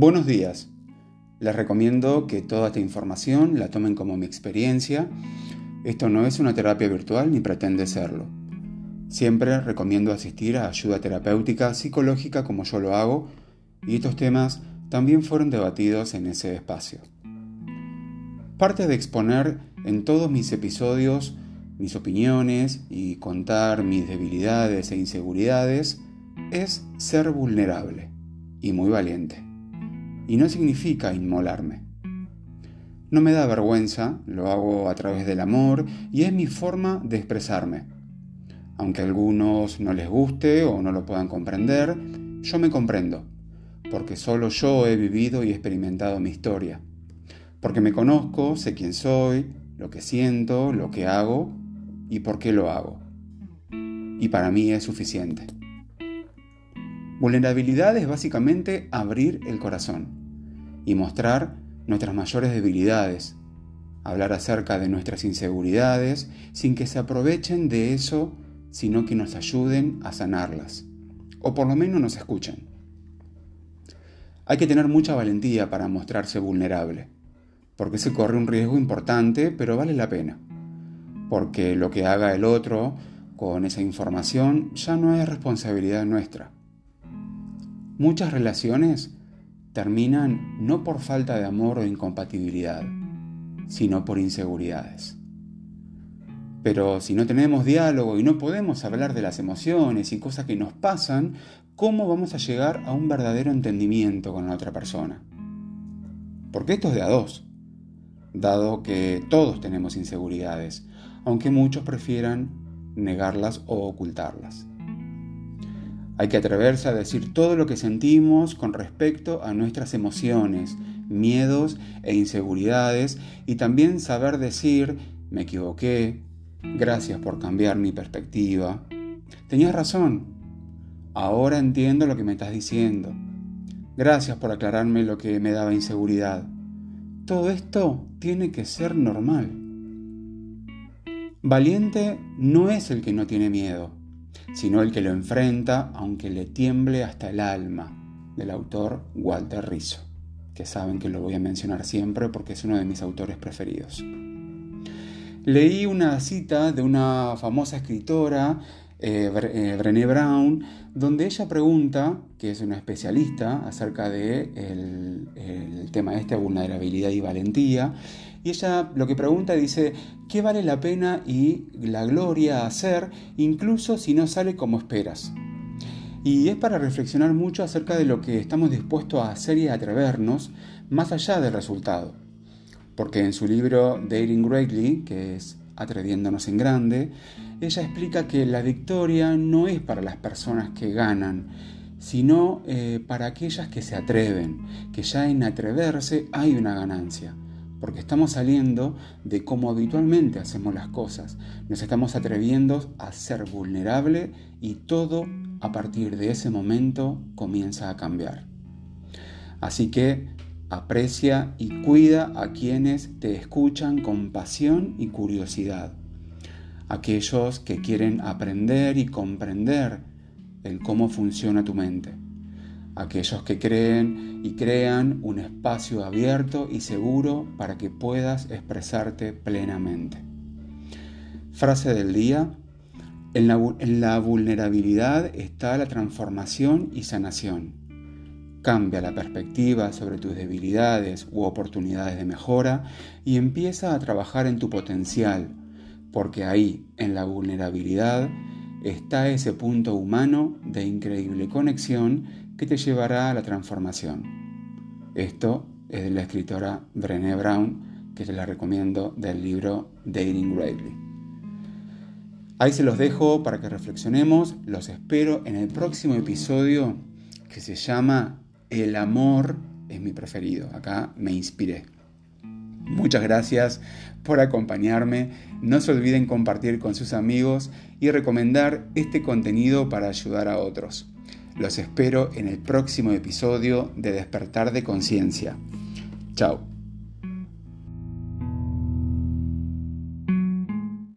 Buenos días. Les recomiendo que toda esta información la tomen como mi experiencia. Esto no es una terapia virtual ni pretende serlo. Siempre recomiendo asistir a ayuda terapéutica psicológica como yo lo hago y estos temas también fueron debatidos en ese espacio. Parte de exponer en todos mis episodios mis opiniones y contar mis debilidades e inseguridades es ser vulnerable y muy valiente. Y no significa inmolarme. No me da vergüenza, lo hago a través del amor y es mi forma de expresarme. Aunque a algunos no les guste o no lo puedan comprender, yo me comprendo, porque solo yo he vivido y experimentado mi historia. Porque me conozco, sé quién soy, lo que siento, lo que hago y por qué lo hago. Y para mí es suficiente. Vulnerabilidad es básicamente abrir el corazón y mostrar nuestras mayores debilidades, hablar acerca de nuestras inseguridades sin que se aprovechen de eso, sino que nos ayuden a sanarlas, o por lo menos nos escuchen. Hay que tener mucha valentía para mostrarse vulnerable, porque se corre un riesgo importante, pero vale la pena porque lo que haga el otro con esa información ya no es responsabilidad nuestra. Muchas relaciones terminan no por falta de amor o incompatibilidad, sino por inseguridades. Pero si no tenemos diálogo y no podemos hablar de las emociones y cosas que nos pasan, ¿cómo vamos a llegar a un verdadero entendimiento con la otra persona? Porque esto es de a dos, dado que todos tenemos inseguridades, aunque muchos prefieran negarlas o ocultarlas. Hay que atreverse a decir todo lo que sentimos con respecto a nuestras emociones, miedos e inseguridades y también saber decir me equivoqué, gracias por cambiar mi perspectiva, tenías razón, ahora entiendo lo que me estás diciendo, gracias por aclararme lo que me daba inseguridad. Todo esto tiene que ser normal. Valiente no es el que no tiene miedo, sino el que lo enfrenta aunque le tiemble hasta el alma, del autor Walter Rizzo, que saben que lo voy a mencionar siempre porque es uno de mis autores preferidos. Leí una cita de una famosa escritora, eh, eh, Brené Brown, donde ella pregunta, que es una especialista acerca de el, tema vulnerabilidad y valentía, y ella lo que pregunta dice, ¿qué vale la pena y la gloria hacer incluso si no sale como esperas? Y es para reflexionar mucho acerca de lo que estamos dispuestos a hacer y a atrevernos más allá del resultado. Porque en su libro Dating Greatly, que es Atreviéndonos en Grande, ella explica que la victoria no es para las personas que ganan, sino eh, para aquellas que se atreven, que ya en atreverse hay una ganancia porque estamos saliendo de cómo habitualmente hacemos las cosas. Nos estamos atreviendo a ser vulnerable y todo a partir de ese momento comienza a cambiar. Así que aprecia y cuida a quienes te escuchan con pasión y curiosidad. Aquellos que quieren aprender y comprender el cómo funciona tu mente aquellos que creen y crean un espacio abierto y seguro para que puedas expresarte plenamente. Frase del día. En la, vulnerabilidad está la transformación y sanación. Cambia la perspectiva sobre tus debilidades u oportunidades de mejora y empieza a trabajar en tu potencial, porque ahí, en la vulnerabilidad, está ese punto humano de increíble conexión que te llevará a la transformación. Esto es de la escritora Brené Brown, que te la recomiendo del libro Dating Greatly. Ahí se los dejo para que reflexionemos. Los espero en el próximo episodio que se llama El amor es mi preferido. Acá me inspiré. Muchas gracias por acompañarme. No se olviden compartir con sus amigos y recomendar este contenido para ayudar a otros. Los espero en el próximo episodio de Despertar de Conciencia. Chao.